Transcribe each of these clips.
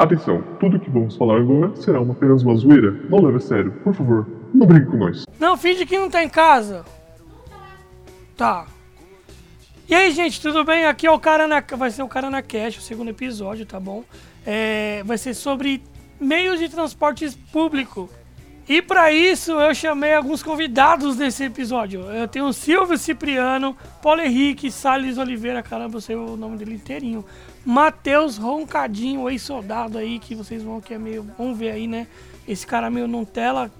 Atenção, tudo que vamos falar agora será uma apenas uma zoeira. Não leve a sério, por favor, não brinque com nós. Não, finge que não tá em casa. Tá. E aí, gente, tudo bem? Aqui é o cara na. Vai ser o cara na cash, o segundo episódio, tá bom? É, vai ser sobre meios de transportes público. E para isso eu chamei alguns convidados desse episódio. Eu tenho o Silvio Cipriano, Paulo Henrique, Salles Oliveira, caramba, eu sei o nome dele inteirinho. Matheus Roncadinho, ex-soldado aí, que vocês vão que é meio. Vão ver aí, né? Esse cara meio Nutella.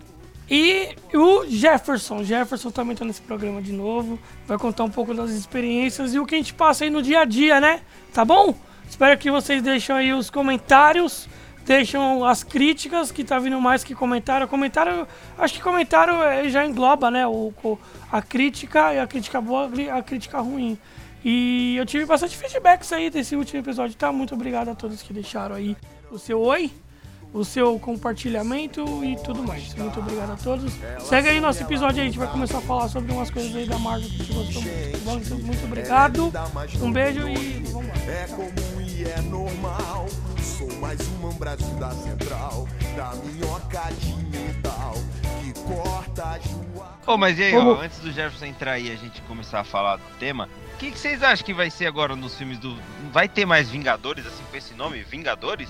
E o Jefferson. Jefferson também tá nesse programa de novo. Vai contar um pouco das experiências e o que a gente passa aí no dia a dia, né? Tá bom? Espero que vocês deixem aí os comentários deixam as críticas, que tá vindo mais que comentário. Comentário, acho que comentário eh, já engloba, né, o, a crítica, e a crítica boa, a crítica ruim. E eu tive bastante feedbacks aí desse último episódio, tá? Muito obrigado a todos que deixaram aí o seu oi, o seu compartilhamento e tudo mais. Muito obrigado a todos. Segue aí nosso episódio aí, a gente vai começar a falar sobre umas coisas aí da Marvel que a gente gostou muito. Muito obrigado, um beijo e vamos lá. É comum e é normal. Sou mais um Brasil da Central, da minhoca de metal que corta a. Oh, mas e aí, ó, antes do Jefferson entrar aí a gente começar a falar do tema, que, que, vocês acham que vai ser agora nos filmes do. Vai ter mais Vingadores, assim, com esse nome? Vingadores?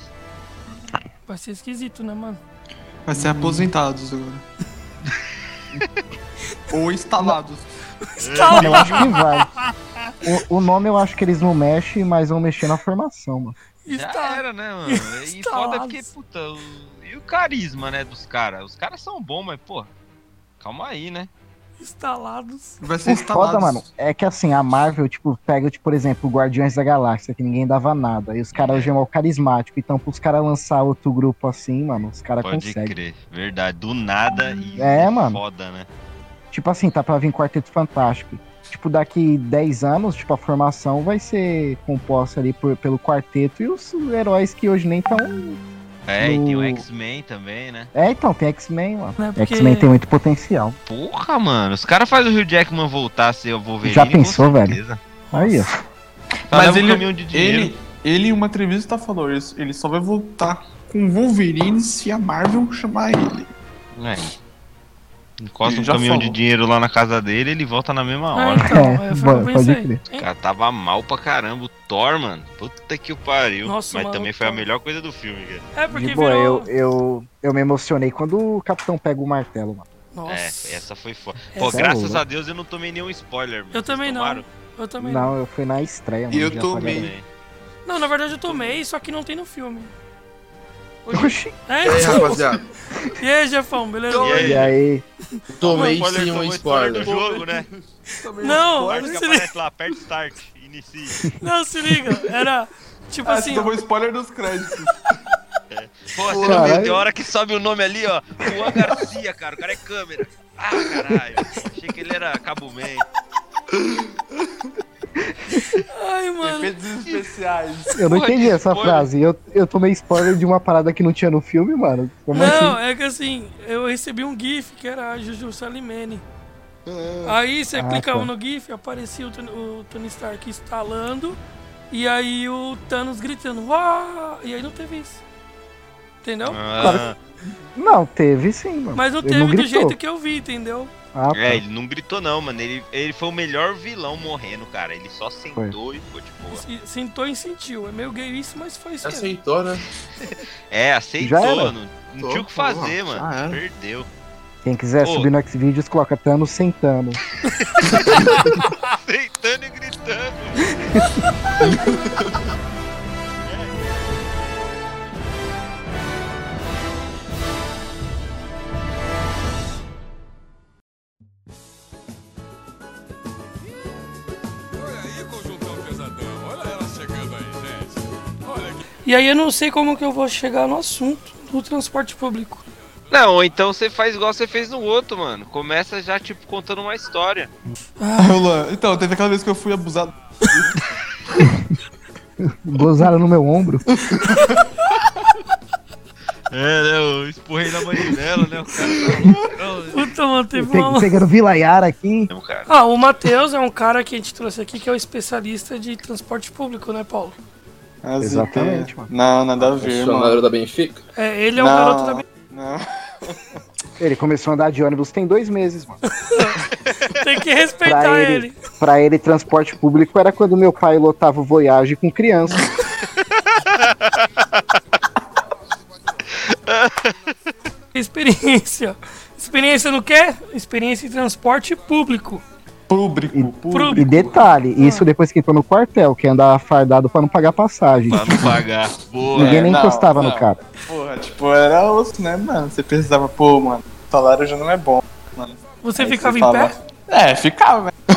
Vai ser esquisito, né, mano? Vai ser aposentados agora. Ou instalados. Mano, eu acho que vai. O, o, nome eu acho que eles não mexem, mas vão mexer na formação, mano. Já Está... era, né, mano? E foda porque, puta, o... e o carisma, né, dos caras? Os caras são bons, mas, pô, calma aí, né? Instalados. Vai ser instalados. Foda, mano, é que assim, a Marvel, tipo, pega, tipo, por exemplo, o Guardiões da Galáxia, que ninguém dava nada. E os caras hoje é mal carismático. Então, pros caras lançar outro grupo assim, mano, os caras conseguem. Pode crer, verdade. Do nada e é, mano. foda, né? Tipo assim, tá pra vir Quarteto Fantástico tipo, daqui 10 anos, tipo, a formação vai ser composta ali por, pelo quarteto e os heróis que hoje nem estão. É, no... e tem o X-Men também, né? É, então, tem X-Men, mano. É porque... X-Men tem muito potencial. Porra, mano. Os caras fazem o Rio Jackman voltar a ser o Wolverine. Já pensou, velho? Aí, ó. Mas ele, um ele, ele, em uma entrevista, falou: ele só vai voltar com o Wolverine se a Marvel chamar ele. É. Encosta um caminhão falou. de dinheiro lá na casa dele ele volta na mesma ah, hora. então, é, foi pode crer. O cara tava mal pra caramba. O Thor, mano. Puta que o pariu. Nossa, Mas mano, também foi a melhor coisa do filme, cara. É, porque de boa, virou... eu, eu, eu me emocionei quando o capitão pega o martelo, mano. Nossa. É, essa foi foda. Pô, essa é graças é a Deus eu não tomei nenhum spoiler. Eu também não. Eu também não. Não, eu fui na estreia, mano. Eu tomei. Não, na verdade eu tomei, só que não tem no filme. Oxi. É, e aí, rapaziada? E aí, Jefão, beleza? E aí? E aí? Tomei sim um spoiler. do jogo, né? não, não se aparece lá, aperta start, inicie. Não, se liga, era tipo ah, assim... tomou spoiler dos créditos. É. Pô, você não viu? Tem hora que sobe o nome ali, ó. Juan Garcia, cara. O cara é câmera. Ah, caralho. Achei que ele era Cabo Man. Ai, mano. Efeitos especiais. Eu não Porra, entendi essa spoiler. frase. Eu, eu tomei spoiler de uma parada que não tinha no filme, mano. Como não, assim? é que assim, eu recebi um GIF que era a Juju Salimene. Ah. Aí você ah, clicava tá. no GIF, aparecia o, o Tony Stark instalando. E aí o Thanos gritando, Uau! E aí não teve isso. Entendeu? Ah. Claro. Não, teve sim, mano. Mas não teve não do jeito que eu vi, entendeu? Ah, é, ele não gritou não, mano. Ele, ele foi o melhor vilão morrendo, cara. Ele só sentou foi. e ficou de boa. Sentou e sentiu. É meio gay isso, mas foi isso. Aceitou, né? é, aceitou. Não, não tinha o que fazer, mano. Ah. Perdeu. Quem quiser Ô. subir no Xvideos, coloca Thanos sentando. sentando e gritando. E aí eu não sei como que eu vou chegar no assunto do transporte público. Não, então você faz igual você fez no outro, mano. Começa já, tipo, contando uma história. Ah. Então, teve aquela vez que eu fui abusado. Gozaram no meu ombro. É, né? Eu esporrei na dela, né? O cara tá... Puta, mano, teve uma... Pegando Vilaiara aqui. Ah, o Matheus é um cara que a gente trouxe aqui que é o especialista de transporte público, né, Paulo? As Exatamente, ideias. mano. Não, nada a ver, Funcionário mano. da Benfica? É, ele é o Não. garoto da. Não. Ele começou a andar de ônibus tem dois meses, mano. Tem que respeitar Pra ele. ele. Pra ele, transporte público era quando meu pai lotava o Voyage com criança. Experiência. Experiência no quê? Experiência em transporte público. Público, público. E detalhe, isso depois que entrou no quartel, que andava fardado pra não pagar passagem. Pra não pagar. Boa. Ninguém nem não, encostava não. no cara. Porra, tipo, era osso, né, mano? Você precisava, pô, mano, o salário já não é bom. Você Aí ficava você em fala- pé? É, ficava, né?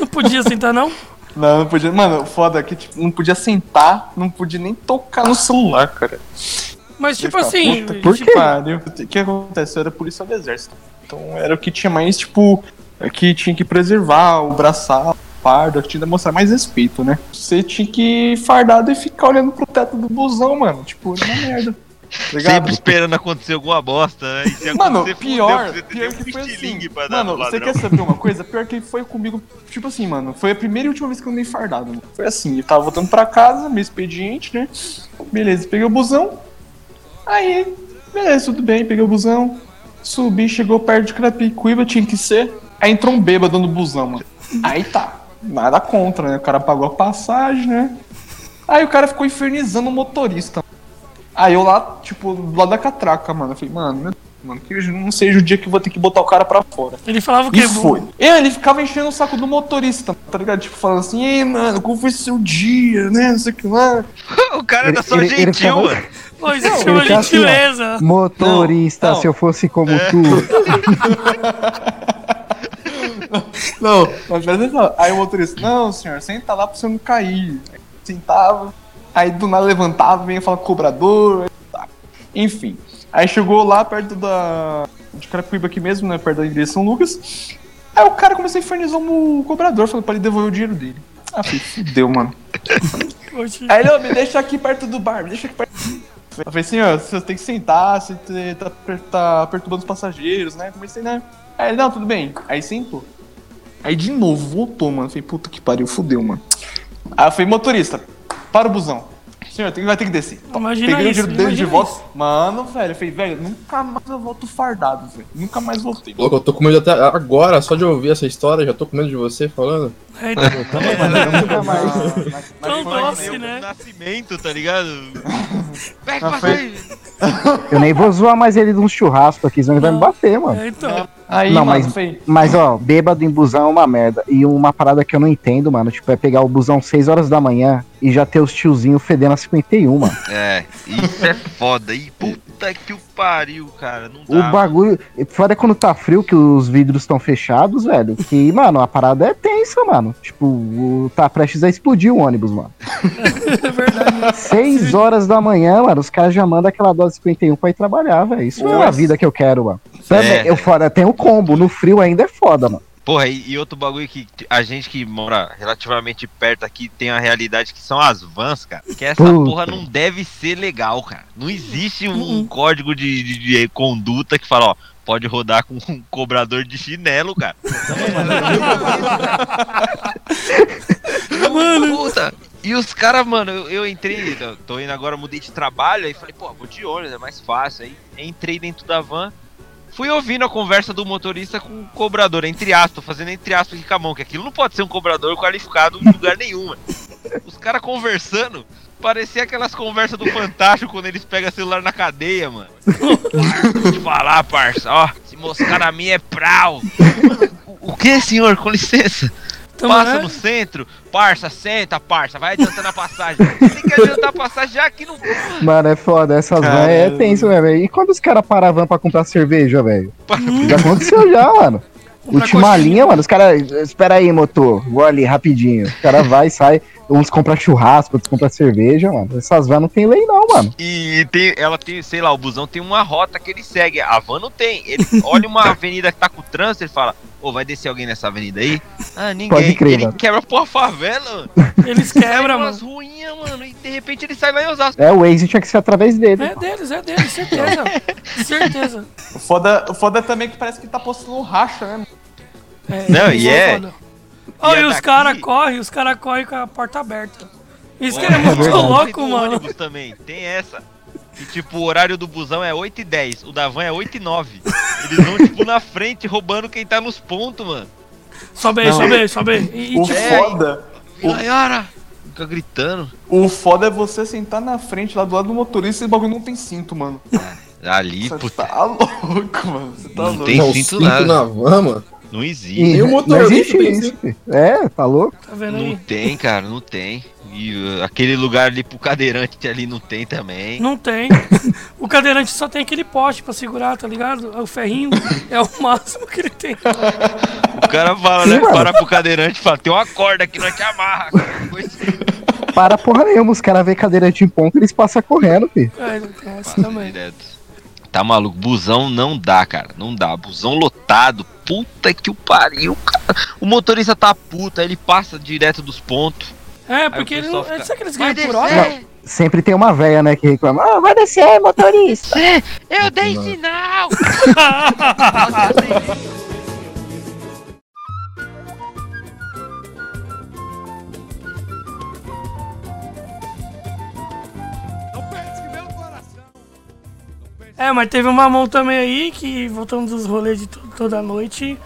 Não podia sentar, não? Não, não podia. Mano, o foda é que tipo, não podia sentar, não podia nem tocar no celular, cara. Mas, tipo assim. por tipo, quê? Pariu. O que acontece? Eu era policial do exército. Então era o que tinha mais, tipo, que tinha que preservar, o braçal, o fardo, que tinha que mostrar mais respeito, né? Você tinha que ir fardado e ficar olhando pro teto do busão, mano. Tipo, era uma merda. Tá ligado? Sempre esperando acontecer alguma bosta, né? E Mano, pior, fudeu, pior que um foi assim. Mano, no você quer saber uma coisa? Pior que foi comigo, tipo assim, mano, foi a primeira e última vez que eu andei fardado, mano. Foi assim, eu tava voltando pra casa, meu expediente, né? Beleza, peguei o busão. Aí, beleza, tudo bem, peguei o busão. Subi, chegou perto de Carapicuíba, tinha que ser. Aí entrou um bêbado no busão, mano. Aí tá, nada contra, né? O cara pagou a passagem, né? Aí o cara ficou infernizando o motorista. Aí eu lá, tipo, do lado da catraca, mano. Eu falei, mano, meu Deus, mano, que não seja o dia que eu vou ter que botar o cara pra fora. Ele falava o E quê? foi. E ele ficava enchendo o saco do motorista, tá ligado? Tipo, falando assim, ei, mano, como foi seu dia, né? Não sei o que lá. O cara Ele- tá só ele- ele gentil, ficava- mano. Pô, isso Não, chama ele tá assim, ó. gentileza. Motorista, Não, não. se eu fosse como tu. Não, mas presta atenção. Aí o motorista, não, senhor, senta lá pra você não cair. Aí sentava, aí do nada levantava, vinha falar cobrador. aí tá. Enfim. Aí chegou lá perto da. de Carapicuíba aqui mesmo, né? Perto da igreja São Lucas. Aí o cara começou a infernizar o cobrador, falou pra ele devolver o dinheiro dele. Ah, falei, fudeu, mano. Aí ele, "Ô, me deixa aqui perto do bar, me deixa aqui perto. Eu falei, senhor, você tem que sentar, você tá, tá perturbando os passageiros, né? Comecei, né? Aí ele, não, tudo bem. Aí sentou. Aí de novo, voltou, mano. Falei, puta que pariu, fudeu, mano. Aí eu falei, motorista, para o busão. Senhor, tem, vai ter que descer. Imagina Peguei o isso, dinheiro dele de volta. isso. Mano, velho, eu falei, velho, nunca mais eu volto fardado, velho. Nunca mais voltei. Louco, eu tô com medo até agora, só de ouvir essa história, já tô com medo de você falando. É, Nunca mais. tão doce, né? nascimento, tá ligado? Pega pra foi- Eu nem vou zoar mais ele num churrasco aqui, senão ele vai me bater, mano. É, então. Aí, Não, mano, mas- foi. Mas, ó, bêbado em busão é uma merda. E uma parada que eu não entendo, mano, tipo, é pegar o busão 6 horas da manhã e já ter os tiozinhos fedendo a 51, mano. É, isso é foda. E puta que o pariu, cara. Não O dá. bagulho. Foda é quando tá frio, que os vidros estão fechados, velho. Que, mano, a parada é tensa, mano. Tipo, o- tá prestes a explodir o ônibus, mano. É verdade. 6 horas da manhã, mano, os caras já mandam aquela dose 51 pra ir trabalhar, velho. Isso é a Nossa. vida que eu quero, mano. Também, É. eu foda, tem o combo. No frio ainda é foda, mano. Porra, e, e outro bagulho que a gente que mora relativamente perto aqui tem a realidade que são as vans, cara. Que essa Puta. porra não deve ser legal, cara. Não existe um, código de, de- de conduta que fala, ó, pode rodar com um cobrador de chinelo, cara. mano, puta. E os caras, mano, eu, eu entrei, tô indo agora, mudei de trabalho, aí falei, pô, vou de ônibus, é mais fácil. Aí entrei dentro da van, fui ouvindo a conversa do motorista com o cobrador, entre aspas, tô fazendo entre aspas aqui com a mão, que aquilo não pode ser um cobrador qualificado em lugar nenhum, mano. Os caras conversando, parecia aquelas conversas do Fantástico quando eles pegam celular na cadeia, mano. Vou te falar, parça, ó, se moscar na minha é prau. O, o que, senhor? Com licença. Então, Passa né? no centro, parça, senta, parça, vai adiantando a passagem. Tem que adiantar a passagem já aqui no. Mano, é foda. Essas vans é tenso, né, velho? E quando os caras van pra comprar cerveja, velho? Já aconteceu já, mano. Última linha, mano. Os caras. Espera aí, motor. Vou ali rapidinho. O cara vai, sai. Uns compram churrasco, outros compram cerveja, mano. Essas vans não tem lei, não, mano. E tem, ela tem, sei lá, o busão tem uma rota que ele segue. A van não tem. Ele olha uma avenida que tá com trânsito, ele fala, ô, vai descer alguém nessa avenida aí? Ah, ninguém. Pode crer, ele mano. quebra por favela, mano. Eles quebram, umas mano. ruinhas, mano. E de repente ele sai lá em Osasco. É, o Waze tinha que ser através dele. É deles, é deles, certeza. certeza. O foda, o foda também é que parece que tá postando racha, né? É, Não, e é-. Ó, e e é os caras correm, os caras correm com a porta aberta. Isso que é muito louco, mano. ônibus também, tem essa. E tipo, o horário do busão é 8 e 10, o da van é 8 e 9. Eles vão, tipo, na frente, roubando quem tá nos pontos, mano. Sobe aí, sobe aí, sobe aí. E, O tipo, É, foda. O- Nayara! Fica gritando. O foda é você sentar na frente, lá do lado do motorista e o bagulho não tem cinto, mano. Ali, Você puta, tá louco, mano. Você tá Não louco. tem Não, cinto nada. na van, mano. não existe. E E o não motorista existe tem isso, filho. É, tá louco? tá vendo Não aí? tem, cara, não tem. E uh, aquele lugar ali pro cadeirante ali não tem também. Não tem. O cadeirante só tem aquele poste pra segurar, tá ligado? O ferrinho é o máximo que ele tem. O cara fala, Sim, né? mano. Para pro cadeirante e fala, tem uma corda que nós te amarra. cara. Coisa- Para porra nenhuma, os caras vê cadeirante em ponto, eles passam correndo, filho. É, tem essa Passa também. direto. Tá maluco, busão não dá, cara. Não dá. Busão lotado. Puta que o pariu, cara. O motorista tá puto, aí ele passa direto dos pontos. É, porque ele não. fica, Será que eles "Vai ganham por descer." hora? Sempre tem uma véia, né, que reclama, ah, vai descer, motorista. Eu dei Não. sinal! É, mas teve uma mão também aí que, voltando dos rolês de to- toda noite,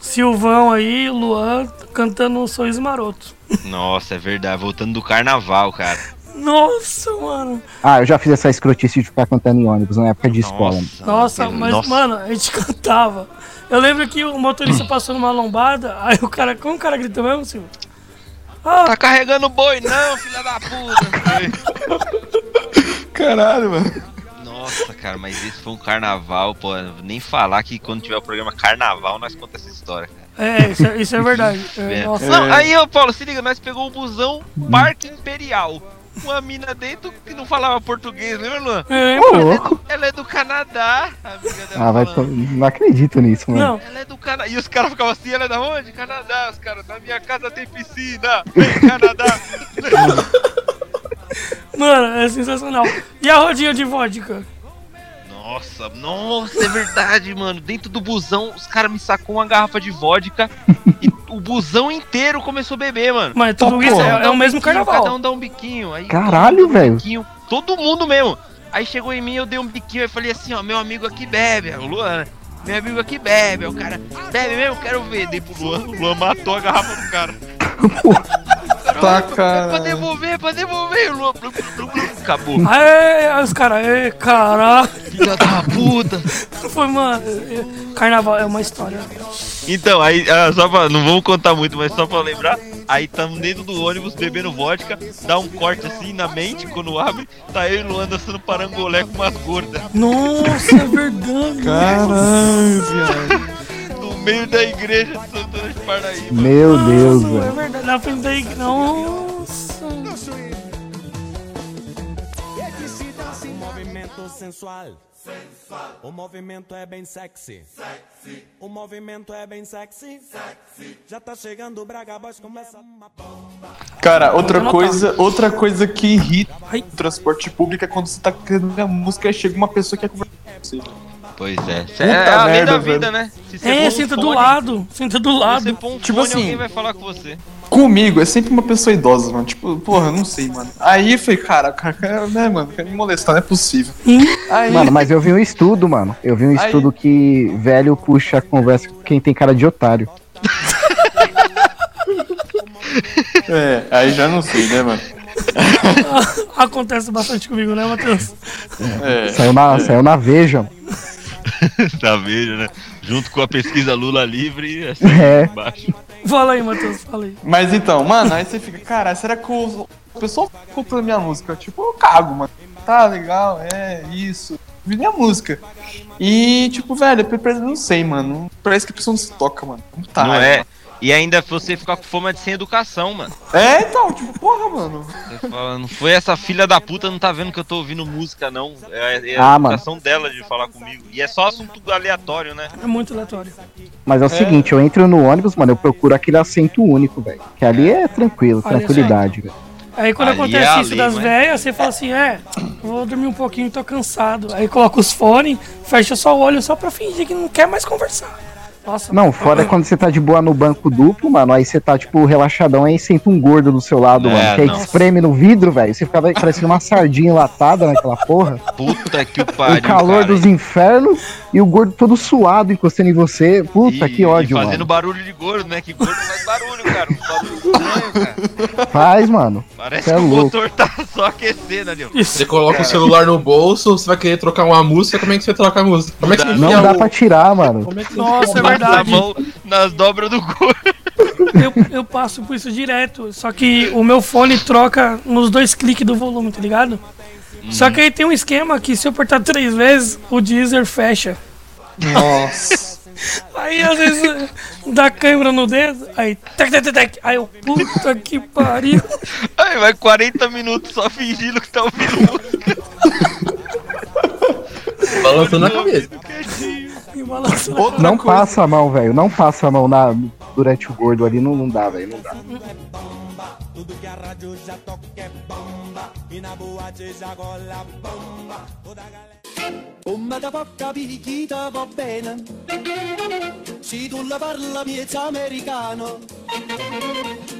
Silvão aí, Luan, cantando um Sorriso Maroto. Nossa, é verdade. Voltando do carnaval, cara. Nossa, mano. Ah, eu já fiz essa escrotice de ficar cantando em ônibus na época de escola. mano. Nossa, mas, nossa. mano, a gente cantava. Eu lembro que o motorista passou numa lombada, aí o cara, como o cara gritou mesmo, Silvio? Ah, Tá carregando boi, não, filha da puta. Caralho, mano. Nossa, cara, mas esse foi um carnaval, pô. Nem falar que quando tiver o programa carnaval nós contamos essa história, cara. é, isso é, isso é verdade. É, É. nossa. Não, aí, ô Paulo, se liga, nós pegou o busão Parque Imperial. Uma mina dentro que não falava português, lembra, Luan? É, Ô, mano. louco. Ela é do Canadá, a amiga dela Ah, vai Não acredito nisso, mano. Não, Ela é do Canadá. E os caras ficavam assim, ela é da onde? Canadá, os caras. Na minha casa tem piscina. Vem, Canadá. mano, é sensacional. E a rodinha de vodka? Nossa, nossa, é verdade, mano. Dentro do busão, os caras me sacou uma garrafa de vodka e o busão inteiro começou a beber, mano. Mas tudo Tá, isso é, é um o mesmo biquinho, carnaval. Cada um dá um biquinho. Aí Caralho, um velho. biquinho, Todo mundo mesmo. Aí chegou em mim, eu dei um biquinho e falei assim, ó, meu amigo aqui bebe, o Luan, né? Meu amigo aqui bebe, aí o cara, bebe mesmo, quero ver. Dei pro Luan, o Luan matou a garrafa do cara. Tá, É pra cara. devolver, pra devolver, Luan. Acabou. Aê, aí os caras, ê, caralho. Filha da puta. Foi, mano. Carnaval é uma história. Então, aí, ah, só pra, não vamos contar muito, mas só pra lembrar, aí tamo dentro do ônibus bebendo vodka, dá um corte assim na mente quando abre, tá eu e Luan dançando parangolé com umas gordas Nossa, é verdade. Caralho, viado. No meio da igreja de Santana de Parnaíba. Meu Deus, Nossa, É velho. verdade. Na frente da igreja. Nossa. Um movimento sensual. O movimento é bem sexy. O movimento é bem sexy. Já tá chegando o Braga Boys, começa uma bomba. Cara, outra Vou coisa, outra coisa que irrita Ai. o transporte público é quando você tá querendo a música e chega uma pessoa que quer conversar com você. Pois é, Puta é a lei merda, da vida, velho. né? Se É, pôr um senta do fone, lado. Senta do se Você lado. pôr um Tipo fone, assim, alguém vai falar com você. Comigo é sempre uma pessoa idosa, mano. Tipo, porra, eu não sei, mano. Aí eu falei, cara, o cara quer, né, mano, quer me molestar, não é possível. Aí, Mano, mas eu vi um estudo, mano. Eu vi um Aí- estudo que velho puxa a conversa com quem tem cara de otário. é, aí já não sei, né, mano. Acontece bastante comigo, né, Matheus? É. Saiu na, saiu na Veja. tá vendo, né? Junto com a pesquisa Lula livre, assim, É. embaixo. Fala aí, Matheus, fala aí. Mas então, mano, aí você fica, cara, será que o, pessoal fica escutando minha música? Tipo, eu cago, mano. Tá legal, é isso. Vi minha música. E, tipo, velho, eu não sei, mano. Parece que a pessoa não se toca, mano. Tá, não é? E ainda você ficar com fome de sem educação, mano. É, então, tipo, porra, mano. Você fala, não foi essa filha da puta, não tá vendo que eu tô ouvindo música, não. É, é a Ah, mano. educação dela de falar comigo. E é só assunto aleatório, né? É muito aleatório. Mas é o seguinte, eu entro no ônibus, mano, eu procuro aquele assento único, velho. Que ali é tranquilo, Olha tranquilidade, velho. Aí quando Ali é acontece a isso lei, das é? velhas, você fala assim, é, vou dormir um pouquinho, tô cansado. Aí coloca os fones, fecha só o olho só pra fingir que não quer mais conversar. Nossa, Não, foda é quando você tá de boa no banco duplo, mano. Aí você tá, tipo, relaxadão, aí senta um gordo do seu lado, É, mano. Que aí não. espreme no vidro, velho. Você ficava parecendo uma sardinha latada naquela porra. Puta que o pariu. o calor cara. dos infernos e o gordo todo suado encostando em você. Puta, E- que ódio, e fazendo mano. barulho de gordo, né? Que gordo faz barulho, cara. Um barulho estranho, cara. Faz, mano. Parece Cê é que o louco. motor tá só aquecendo ali, ó. isso. Você coloca o celular no bolso, você vai querer trocar uma música, como é que você troca a música? Como é que você Não dá o- pra tirar, mano. Como é que você Nossa, a mão nas dobras do gordo. Eu, eu passo por isso direto. Só que o meu fone troca nos dois cliques do volume, tá ligado? Só que aí tem um esquema que se eu apertar três vezes, o Deezer fecha. Nossa. Aí às vezes dá câimbra no dedo, aí tec, tec, tec, tec. Aí eu, puta que pariu. Aí vai 40 minutos só fingindo que tá ouvindo música. Balançando a cabeça. Balança na Outra Não coisa- passa a mão, velho. Não passa a mão na, durante o gordo ali. Não, não dá, velho. Não dá. Tudo que a rádio já toca é bomba. E na boate já gola bomba. Toda a galera. Come da poca picchita va bene Se tu la parla miezza americano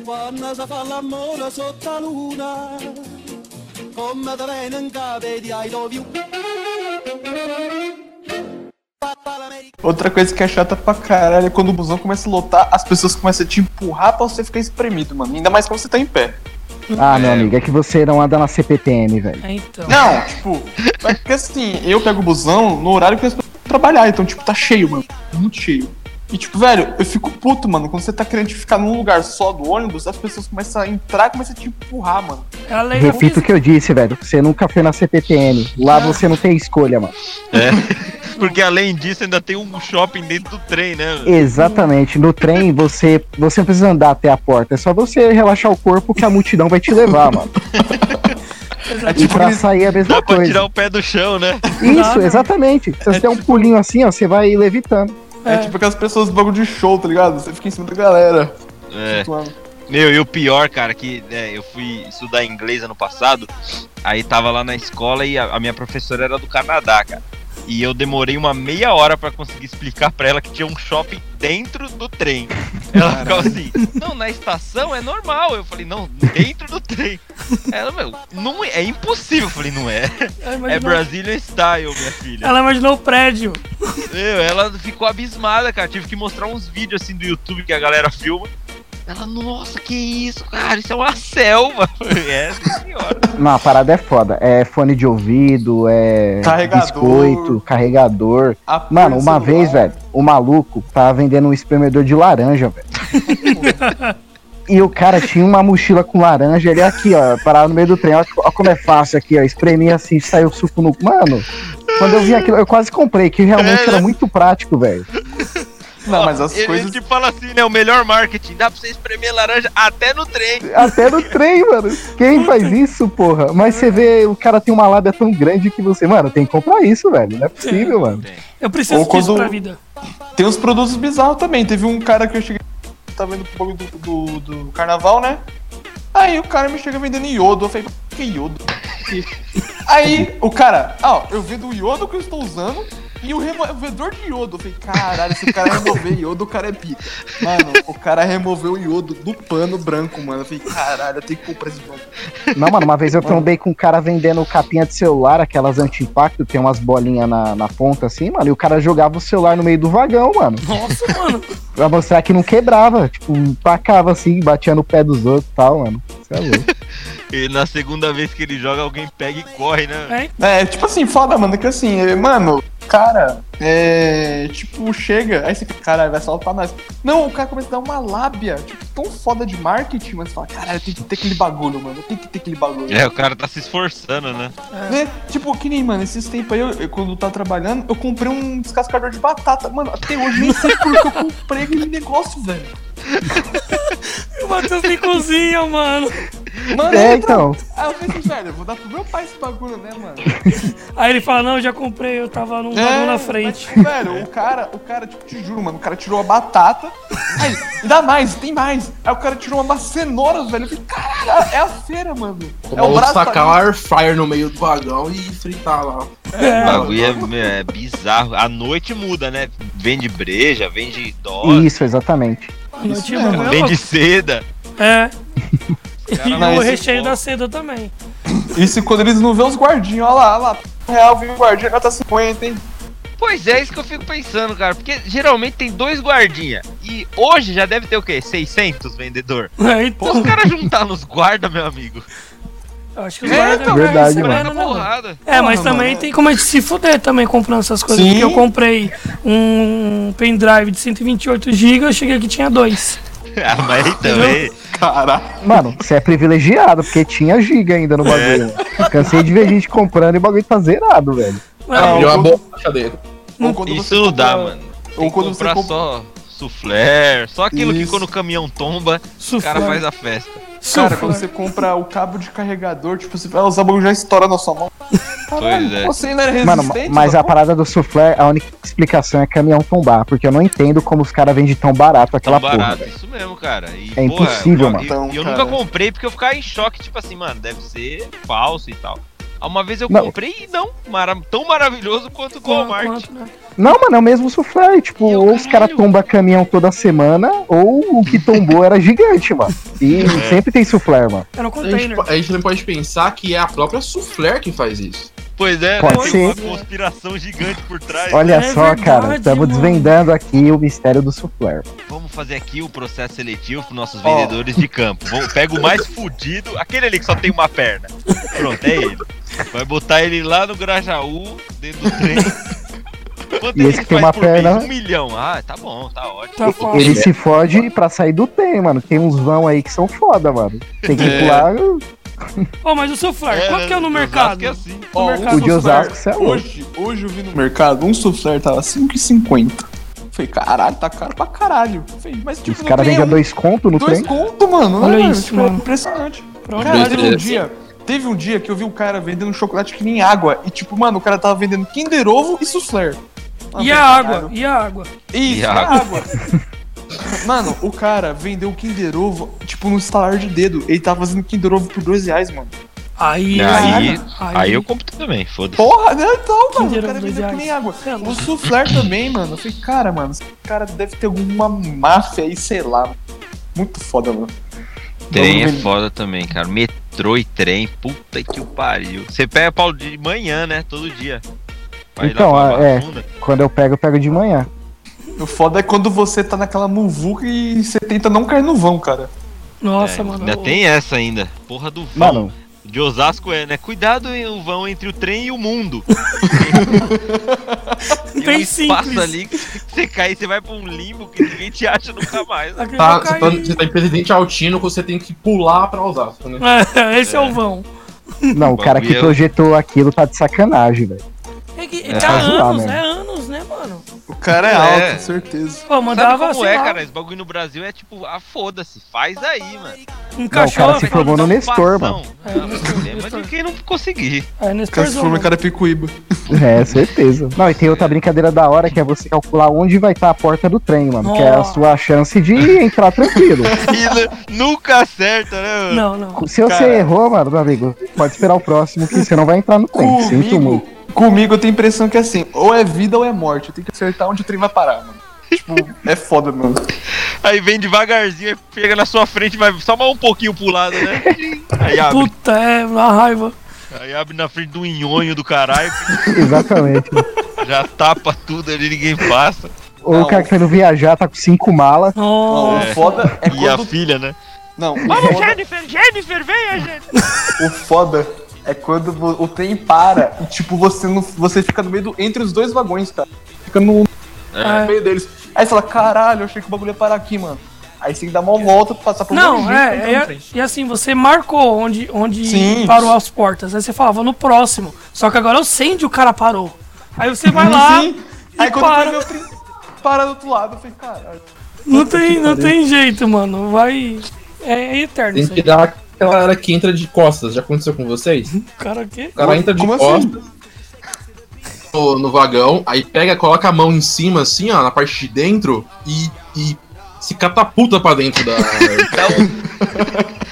Quando si fa l'amore sotto la luna Come da bene in capo di I love you Outra coisa que é chata pra caralho é quando o busão começa a lotar, as pessoas começam a te empurrar pra você ficar espremido, mano. Ainda mais quando você tá em pé. Ah, meu amigo, é que você não anda na CPTM, velho. É, então. Não, tipo, é porque assim, eu pego o busão no horário que as pessoas vão trabalhar, então, tipo, tá cheio, mano. Muito cheio. E, tipo, velho, eu fico puto, mano. Quando você tá querendo ficar num lugar só do ônibus, as pessoas começam a entrar e começam a te empurrar, mano. É a lei da Repito o que eu disse, velho. Você nunca foi na CPTM. Lá você não tem escolha, mano. Porque além disso, ainda tem um shopping dentro do trem, né? Exatamente. No trem, você, você não precisa andar até a porta. É só você relaxar o corpo que a multidão vai te levar, mano. É E tipo, pra eles- sair é a mesma Dá pra coisa. tirar o pé do chão, né? Isso, exatamente. Se você der um pulinho assim, ó, você vai levitando. É tipo aquelas pessoas do bagulho de show, tá ligado? Você fica em cima da galera. É. Meu, e o pior, cara, que né, eu fui estudar inglês ano passado, aí tava lá na escola e a, a minha professora era do Canadá, cara. E eu demorei uma meia hora pra conseguir explicar pra ela que tinha um shopping dentro do trem. Ela ficava assim, não, na estação é normal. Eu falei, não, dentro do trem. Ela, meu, não é, é impossível. Eu falei, não é. É imaginou, Brazilian Style, minha filha. ela imaginou o prédio. Meu, ela ficou abismada, cara. Tive que mostrar uns vídeos assim do YouTube que a galera filma. Ela, nossa, que isso, cara? Isso é uma selva. É, senhora. Não, a parada é foda. É fone de ouvido, é Carregador. biscoito, carregador. Mano, uma celular. vez, velho, o maluco tava vendendo um espremedor de laranja, velho. E o cara tinha uma mochila com laranja, ele aqui, ó, parado no meio do trem, ó, ó como é fácil aqui, ó, espremia assim, saiu suco no... Mano, quando eu vi aquilo, eu quase comprei, que realmente É, era né? muito prático, velho. Não, mas as Ele coisas. te fala assim, né? O melhor marketing. Dá pra você espremer laranja até no trem. Até no trem, mano. Quem faz isso, porra? Mas você vê, o cara tem uma lábia tão grande que você, mano, tem que comprar isso, velho. Não é possível, mano. Eu preciso Ou disso quando- pra vida. Tem uns produtos bizarros também. Teve um cara que eu cheguei. Tá vendo o bagulho do, do, do carnaval, né? Aí o cara me chega vendendo iodo. Eu falei, que iodo? Aí o cara, ó, eu vendo o iodo que eu estou usando e o removedor de iodo. Eu falei, caralho, se o cara remover iodo, o cara é pica. Mano, o cara removeu o iodo do pano branco, mano. Eu falei, caralho, eu tenho que comprar esse bagulho. Não, mano, uma vez eu trombei com um cara vendendo capinha de celular, aquelas anti-impacto, tem umas bolinhas na, na ponta assim, mano, e o cara jogava o celular no meio do vagão, mano. Nossa, mano. Pra mostrar que não quebrava. Tipo, tacava assim, batia no pé dos outros e tal, mano. Isso é louco. E na segunda vez que ele joga, alguém pega e corre, né? É, É, tipo assim, foda, mano, que assim, é, mano, cara, é. Tipo, chega, aí você fica, caralho, vai soltar nós. Não, o cara começa a dar uma lábia, tipo, tão foda de marketing, mas você fala, caralho, tem que ter aquele bagulho, mano, tem que ter aquele bagulho. É, o cara tá se esforçando, né? Né? Tipo, que nem, mano, esses tempos aí, eu, eu, quando eu tava trabalhando, eu comprei um descascador de batata. Mano, até hoje nem sei por que eu comprei aquele negócio, velho. o Matheus nem cozinha, mano. Mano, É, então. Aí eu assim, velho, eu vou dar pro meu pai esse bagulho, né, mano? Aí ele fala, não, eu já comprei, eu tava num bagulho na frente. mas, velho, o cara, o cara, tipo, te juro, mano, o cara tirou a batata. Aí, ainda mais, tem mais. Aí o cara tirou umas cenouras, velho. Eu falei, caralho, É a feira, mano. É o braço sacar o air fryer no meio do vagão e fritar lá. O É, bagulho é, é bizarro. A noite muda, né? Vende breja, vende dose, Isso, exatamente. mesmo. boa. vende seda. É. E o recheio da seda também. Isso quando eles não vê os guardinhos, olha lá, olha lá. Real, viu o guardinha, tá 50, hein? Pois é, isso que eu fico pensando, cara. Porque geralmente tem dois guardinha. E hoje já deve ter o quê? 600 vendedor? É, então, os caras juntar nos guarda, meu amigo. eu acho que os É, guardas então, Verdade, é, mano. né, porrada. É, mas Porra, também mano. tem como a gente se fuder também comprando essas coisas. Sim. Porque eu comprei um pendrive de 128 GB, eu cheguei aqui e tinha dois. Ah, mas aí também. Caralho. Mano, você é privilegiado, porque tinha giga ainda no bagulho. Cansei de ver gente comprando e o bagulho tá zerado, velho. É, Ah, Abriu uma boa caixa dele. Ou quando Isso não dá, mano. Ou Tem quando que você comprar compra. só soufflé, só aquilo que Isso. quando o caminhão tomba, o cara faz a festa. Cara, quando você compra o cabo de carregador, tipo, você vai usar o bagulho já estoura na sua mão. Caralho, Pois é. você ainda era Mano, mas a parada do soufflé, a única explicação é caminhão tombar, porque eu não entendo como os caras vendem tão barato aquela Tão porra. barato, velho. isso mesmo, cara. E, É impossível, eu, mano. E Então, eu, cara. nunca comprei porque eu ficava em choque, tipo assim, mano, deve ser falso e tal. Uma vez eu Não. comprei e não, mara- tão maravilhoso quanto o Walmart. Quanto, né? Não, mano, é o mesmo soufflé. Tipo, Meu ou os caras tombam caminhão toda semana, ou o que tombou era gigante, mano. E É. sempre tem soufflé, mano. Era um A gente, container. a gente também pode pensar que é a própria Soufflé que faz isso. Pois é, Pode né? ser. uma conspiração gigante por trás. Olha É só, verdade, cara, estamos desvendando aqui o mistério do soufflé. Vamos fazer aqui o processo seletivo pros nossos Ó. vendedores de campo. Pega o mais fudido, aquele ali que só tem uma perna. Pronto, é ele. Vai botar ele lá no Grajaú, dentro do trem. Quanto E esse que tem uma por mês? perna- Um milhão. Ah, tá bom, tá ótimo. Tá. Ele se fode pra sair do tem, mano. Tem uns vão aí que são foda, mano. Tem que É. pular. Ô, mas o soufflé, quanto que é no mercado? É assim. No Ó, mercado o de soufflé. Osasco, você é louco. Hoje, hoje eu vi no mercado, um soufflé tava 5,50. Falei, caralho, tá caro pra caralho. Falei, mas tipo, Os caras vendem a um- dois conto no dois trem. conto, mano. Olha né, isso, tipo, é mano. impressionante. Pra onde um dia, teve um dia que eu vi um cara vendendo chocolate que nem água. E tipo, mano, o cara tava vendendo Kinder Ovo e soufflé. E a água? E a água? Isso, E e a água. Mano, o cara vendeu Kinder Ovo, tipo, no estalar de dedo. Ele tava fazendo Kinder Ovo por dois reais, mano. Aí, Aí, aí, aí eu compro também, foda-se. Porra, né? Então, mano, Kinder o cara vendeu que nem água. É, O soufflé também, mano. Eu falei, cara, mano, esse cara deve ter alguma máfia aí, sei lá. Muito foda, mano. Trem é foda também, cara. Metrô e trem, puta que o pariu. Você pega Paulo de manhã, né? Todo dia. Vai Então, é. Vagabunda. Quando eu pego, eu pego de manhã. O foda é quando você tá naquela muvuca e você tenta não cair no vão, cara. Nossa, É, mano. Ainda tem essa ainda. Porra do vão. Mano, De Osasco é, né? Cuidado em o vão entre o trem e o mundo. Tem um espaço simples. ali que você cair, você vai pra um limbo que ninguém te acha nunca mais. Aquele Tá, você, tá, você tá em Presidente Altino, você tem que pular pra Osasco, né? É, esse é. o vão. não, o cara que é- projetou aquilo tá de sacanagem, velho. É que É, tá anos, mesmo. é cara é, É. alto, certeza. Pô, Sabe mandava, como sei é, cara? Esse bagulho no Brasil é tipo, ah, foda-se, faz aí, mano. encaixou. Não, o cara se formou no um Nestor, mano. É, Nestor, problema Nestor. de quem não conseguir. É, O Nestor cara se forma em Carapicuíba. É, certeza. Não, e tem outra brincadeira da hora que é você calcular onde vai estar a porta do trem, mano. Que é a Oh. sua chance de entrar tranquilo. E nu- nunca acerta, né, mano? Não, não. Se você Cara. errou, mano, meu amigo, pode esperar o próximo que você não vai entrar no trem. Sinto Comigo, muito. Comigo eu tenho a impressão que é assim, ou é vida ou é morte. Eu tenho que acertar onde o trem vai parar, mano. Tipo, é foda, mano. Aí vem devagarzinho, chega na sua frente, vai só mais um pouquinho pro lado, né? Aí abre, Puta, é uma raiva. aí abre na frente do nhonho do caralho, Exatamente. já tapa tudo ali, ninguém passa. Ou Não. o cara que tá indo viajar tá com cinco malas. Não, o foda é E a quando... filha, né? Não, o foda, Jennifer, Jennifer, venha, gente. o foda é quando o trem para e, tipo, você, não, você fica no meio do... Entre os dois vagões, cara. Fica no É. meio deles. Aí você fala, caralho, eu achei que o bagulho ia parar aqui, mano. Aí você tem que dar uma volta pra passar por Não, pra é, no é, e assim, você marcou onde, onde Sim. parou as portas. Aí você falava no próximo. Só que agora eu sei onde o cara parou. Aí você vai lá Sim. e Aí quando para. trem para do outro lado, eu falei, caralho. Não tem, não tem jeito, mano. Vai. É, é eterno Tem isso que aí. dar aquela hora que entra de costas. Já aconteceu com vocês? O Cara, o quê? cara entra de Como costas assim? no, no vagão, aí pega, coloca a mão em cima, assim, ó, na parte de dentro, e, e se catapulta pra dentro da.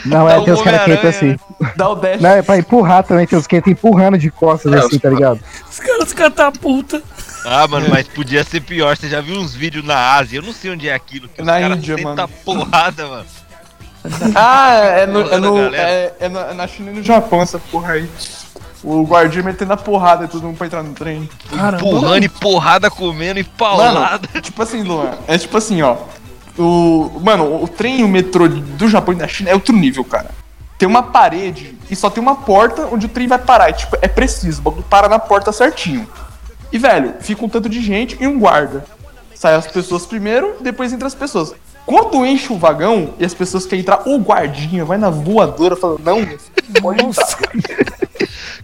Não, é, o tem os caras que entram assim. Dá o dash. Não, é pra empurrar também, tem os que entram empurrando de costas É, assim, os- tá ligado? Os caras catapulta. Ah, mano, mas podia ser pior. Você já viu uns vídeos na Ásia? Eu não sei onde é aquilo. Que os Na caras Índia, mano. porrada, mano. Ah, é no, é, no, Galera. é, é na, é na China e no Japão essa porra aí. O guardinha metendo a porrada e todo mundo pra entrar no trem. Caramba. Empurrando e porrada comendo e paulada. Mano, tipo assim, Luan, é tipo assim, ó. O, mano, o trem e o metrô do Japão e da China é outro nível, cara. Tem uma parede e só tem uma porta onde o trem vai parar. E, tipo, é preciso, o bagulho para na porta certinho. E, velho, fica um tanto de gente e um guarda. Sai as pessoas primeiro, depois entra as pessoas. Quando enche o vagão e as pessoas querem entrar, o guardinha vai na voadora falando, não, pode entrar.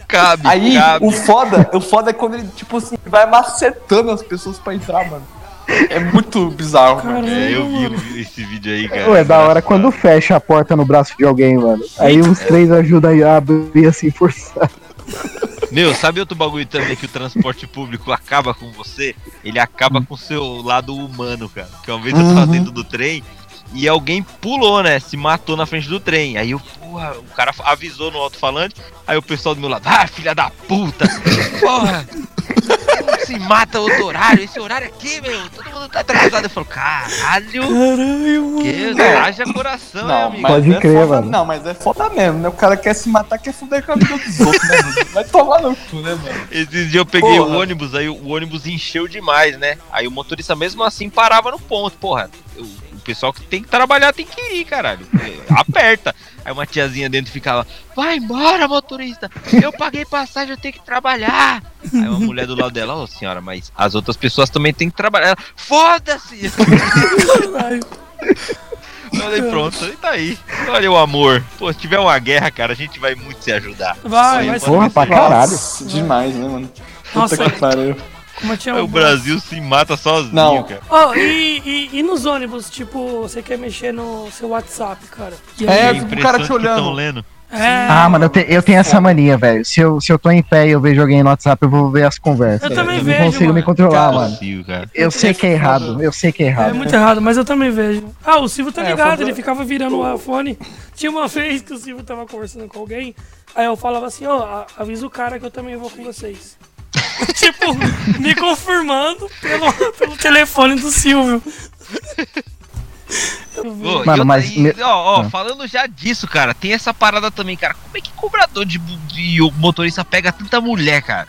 Cabe, Aí, cabe. o foda, o foda é quando ele, tipo assim, vai macetando as pessoas pra entrar, mano. É muito bizarro, mano. É, eu vi, eu mano. vi esse vídeo aí, cara. Ué, é da hora quando fecha a porta no braço de alguém, mano. Aí os três ajudam a abrir assim, forçar. Meu, sabe outro bagulho também que o transporte público acaba com você? Ele acaba com o seu lado humano, cara. Que uma vez eu tava dentro do trem e alguém pulou, né? Se matou na frente do trem. Aí eu, porra, o cara avisou no alto-falante. Aí o pessoal do meu lado, ah, filha da puta! Porra! Como se mata outro horário? Esse horário aqui, meu, todo mundo tá atrasado. Eu falo, caralho! Caralho, mano. Que haja coração, né, amigo? Pode é crer, foda, mano. Não, mas é foda mesmo, né? O cara quer se matar, quer fuder com a vida dos outros, né, mano? Vai tomar no cu, né, mano? Esses dias eu peguei Porra. o ônibus, aí o ônibus encheu demais, né? Aí o motorista mesmo assim parava no ponto. Porra, pessoal que tem que trabalhar tem que ir, caralho. É, Aperta. Aí uma tiazinha dentro ficava, vai embora, motorista! Eu paguei passagem, eu tenho que trabalhar! Aí uma mulher do lado dela, ô senhora, mas as outras pessoas também têm que trabalhar. Foda-se! Falei, pronto, e tá aí. Olha o amor. Pô, se tiver uma guerra, cara, a gente vai muito se ajudar. Vai, vai ser. Porra, pra caralho. Nossa, demais, né, mano? Nossa, Puta que pariu. Como eu tinha Aí o Brasil se mata sozinho, Não. cara. Ó, e, e, e nos ônibus, tipo, você quer mexer no seu WhatsApp, cara? E É, o cara te olhando. é, Ah, mano, eu, te- eu tenho essa mania, velho. Se eu, se eu tô em pé e eu vejo alguém no WhatsApp, eu vou ver as conversas. Eu também não vejo, consigo mano. me controlar, Cara, mano. Cara. Eu sei que é errado, eu sei que é É errado. muito errado, mas eu também vejo. Ah, o Silvio tá É, ligado, foi- ele ficava virando o fone. Tinha uma vez que o Silvio tava conversando com alguém, aí eu falava assim, ó, a- avisa o cara que eu também vou com vocês. tipo, me confirmando pelo, pelo telefone do Silvio. Ô, Mano, e mas e, ó, ó, Ah. falando já disso, cara, tem essa parada também, cara. Como é que cobrador de, de motorista pega tanta mulher, cara?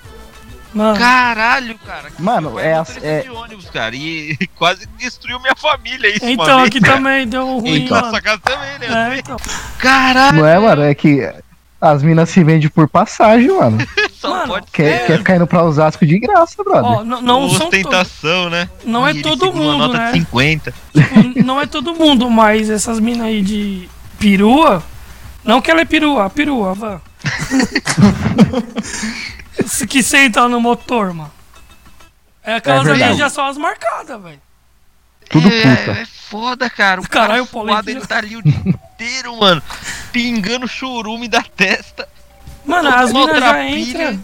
Mano, Caralho, cara. Mano, é é- de ônibus, cara. E quase destruiu minha família isso uma então aqui cara. também deu ruim, Então, sua casa também, né? É, então. Caralho, Não é, mano? É que as minas se vendem por passagem, mano. Só Mano, pode Quer, ser. quer ficar indo pra Osasco de graça, brother. Ó, não são todos. Ostentação, né? Não é todo mundo, nota né? de 50. Tipo, não é todo mundo, mas essas minas aí de perua. Não que ela é perua, a perua. Esse que senta no motor, mano. É aquelas É ali já são as marcadas, velho. Tudo é, puta. É foda, cara. O Caralho, cara o Paulinho suado, ele tá ali o dia inteiro, mano. Pingando chorume da testa. Mano, as Uma minas já entram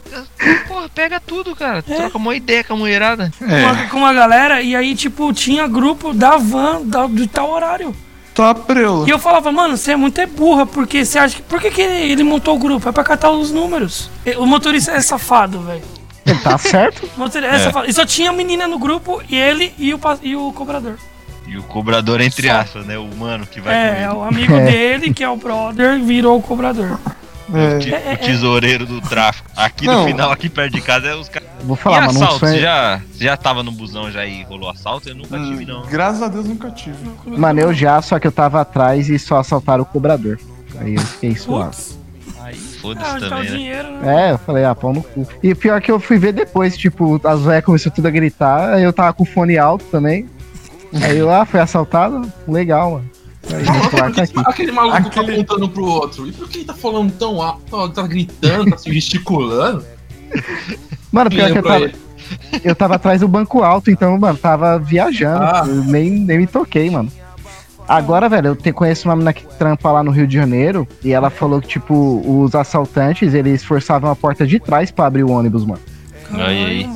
Porra, pega tudo, cara. É. Troca uma ideia com a mulherada. com, a, com a galera e aí, tipo, tinha grupo da van da, de tal horário. Tá preula. E eu falava, mano, você é muito é burra, porque você acha que. Por que, que ele montou o grupo? É pra catar os números. O motorista é safado, velho. Ele tá certo? O motorista é safado. E só tinha menina no grupo, e ele e o, e o cobrador. E o cobrador, entre aspas, né? O humano que vai É, é o amigo É. dele, que é o brother, virou o cobrador. Ele. Ti- É, é, O tesoureiro do tráfico. Aqui Não. no final, aqui perto de casa, é os caras. Vou E falar, mano, um assalto? Você já, você já tava no busão já e rolou assalto? Eu nunca tive, não. Graças a Deus nunca tive. Mano, eu já, só que eu tava atrás e só assaltaram o cobrador. Aí eu fiquei suave. Aí ah, foda-se o também, né? dinheiro, né? É, eu falei, ah, pau no cu. E pior que eu fui ver depois, tipo, as velhas começou tudo a gritar, aí eu tava com o fone alto também. Aí eu, ah, foi assaltado? Legal, mano. Meu celular tá. Aquele maluco Aquele- tá apontando pro outro. E por que ele tá falando tão alto? Tá gritando, tá se gesticulando? Mano, pior que eu tava, ele. eu tava atrás do banco alto, então, mano, tava viajando. Ah. Nem, nem me toquei, mano. Agora, velho, eu te, conheço uma menina que trampa lá no Rio de Janeiro e ela falou que, tipo, os assaltantes, eles forçavam a porta de trás pra abrir o ônibus, mano. Aí.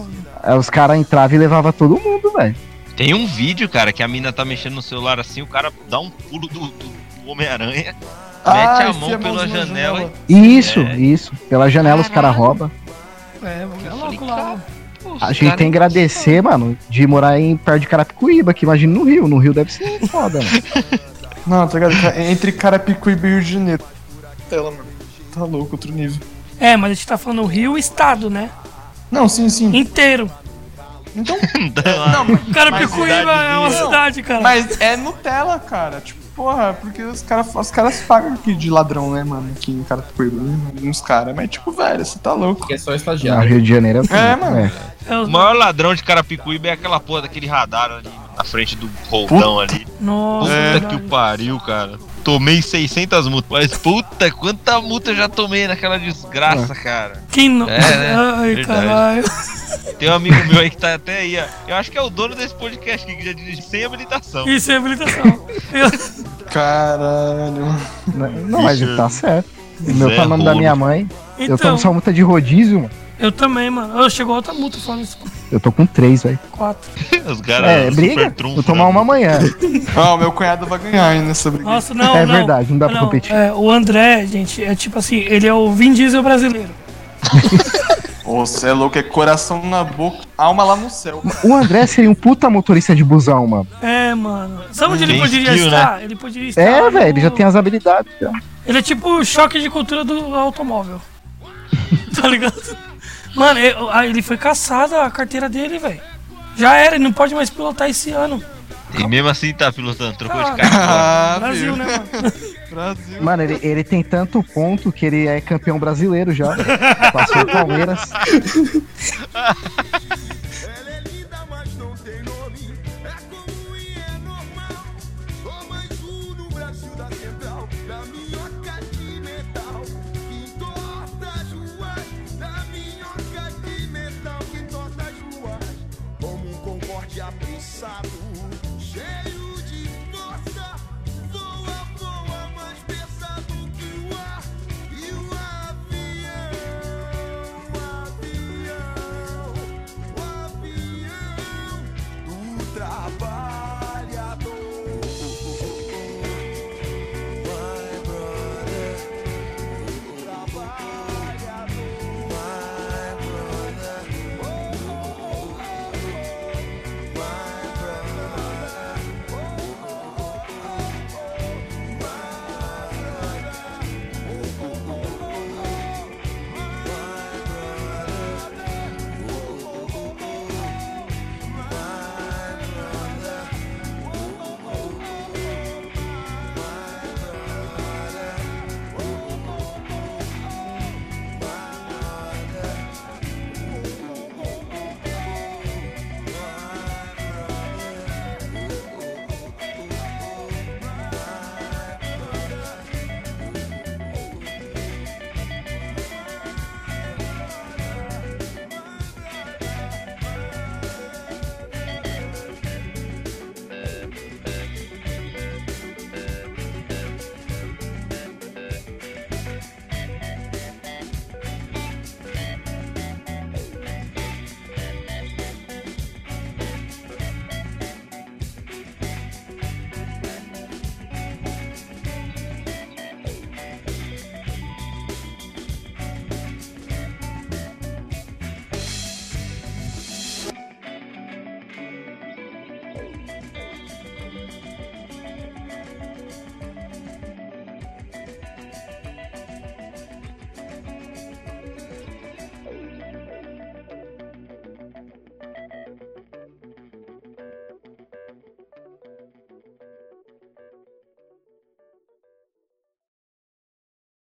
Aí os caras entravam e levavam todo mundo, velho. Tem um vídeo, cara, que a mina tá mexendo no celular assim, o cara dá um pulo do, do- Homem-Aranha, Mete a mão pela mãozinha na janela. Isso, É. isso. Pela janela os caras roubam. É, mano, é louco lá. A gente cara- tem que agradecer, mano, de morar em perto de Carapicuíba, que imagina no Rio. No Rio deve ser foda, mano. Não, tá ligado? Entre Carapicuíba e Rio de Janeiro. Tela, mano. Tá louco, outro nível. É, mas a gente tá falando o Rio Estado, né? Não, sim, sim. Inteiro. Então. Dá Não, mas, Carapicuíba é uma cidade, cara. mas é Nutella, cara. Tipo, porra, porque os caras os caras pagam aqui de ladrão, né, mano? Aqui em Carapicuíba. né? Uns caras. Mas, tipo, velho, você tá louco. Que é só No estagiário. Rio de Janeiro é, É, mano. É O os- maior ladrão de Carapicuíba é aquela porra daquele radar ali na frente do roldão ali. Nossa, Puta verdade. que o pariu, cara. Tomei 600 multas. Mas puta, quanta multa eu já tomei naquela desgraça, cara. Quem não. É, né? Ai, Verdade. caralho. Tem um amigo meu aí que tá até aí, ó. Eu acho que é o dono desse podcast que já dirige sem habilitação. Isso é habilitação. Eu- Caralho. Não, não, mas tá certo. O meu tá o nome da minha mãe. Eu Então, tomo só multa de rodízio, mano. Eu também, mano. Eu chegou outra multa falando isso. Eu tô com três, velho. Quatro. Os caras. É, briga. Vou tomar uma amanhã. Ah, o meu cunhado vai ganhar aí nessa briga. Nossa, não, É não. verdade, não dá pra competir. É, o André, gente, é tipo assim, ele é o Vin Diesel brasileiro. Ô, você é louco, é coração na boca, alma lá no céu. O André seria um puta motorista de busão, mano. É, mano. Sabe onde ele poderia skill, estar? Ele poderia estar. É, no- velho, ele já tem as habilidades. Já. Ele é tipo o choque de cultura do automóvel. tá ligado? Mano, ele, ah, ele foi caçado a carteira dele, velho. Já era, ele não pode mais pilotar esse ano. E mesmo assim tá pilotando, trocou Ah, de carro. Ah, Brasil, né, mano? Brasil. Mano, ele, ele tem tanto ponto que ele é campeão brasileiro já. Passou o Palmeiras. passado, cheio